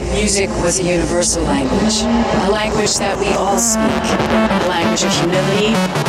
that music was a universal language, a language that we all speak, a language of humility,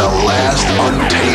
the last untamed.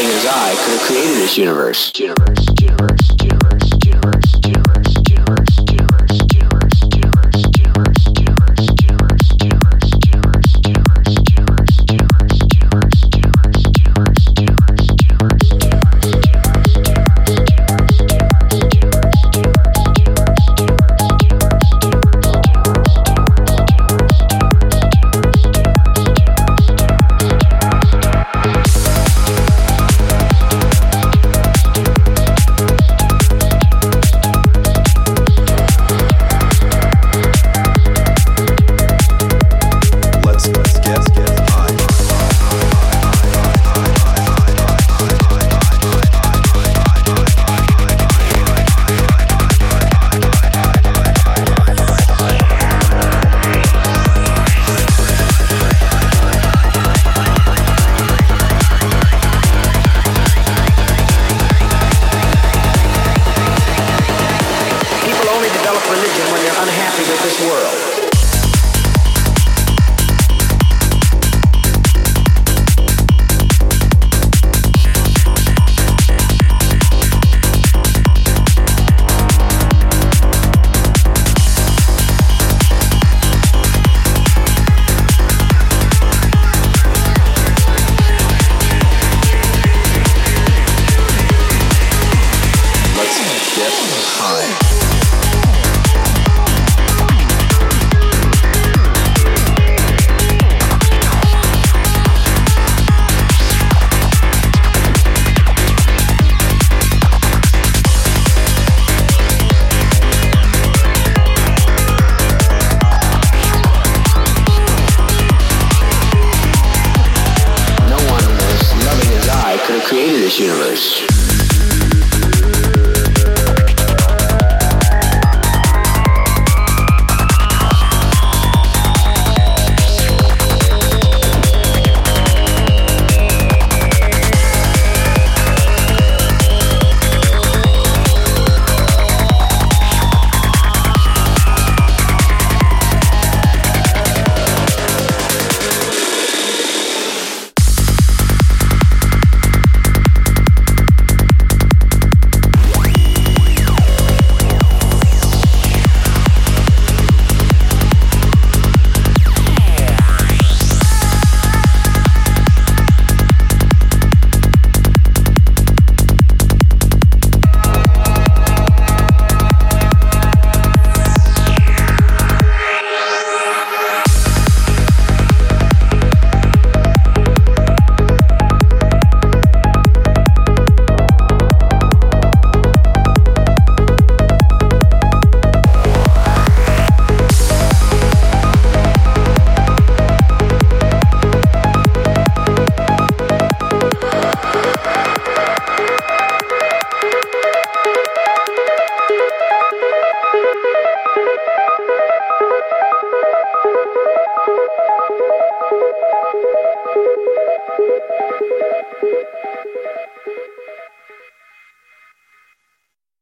anything as I could have created this universe. Universe, universe.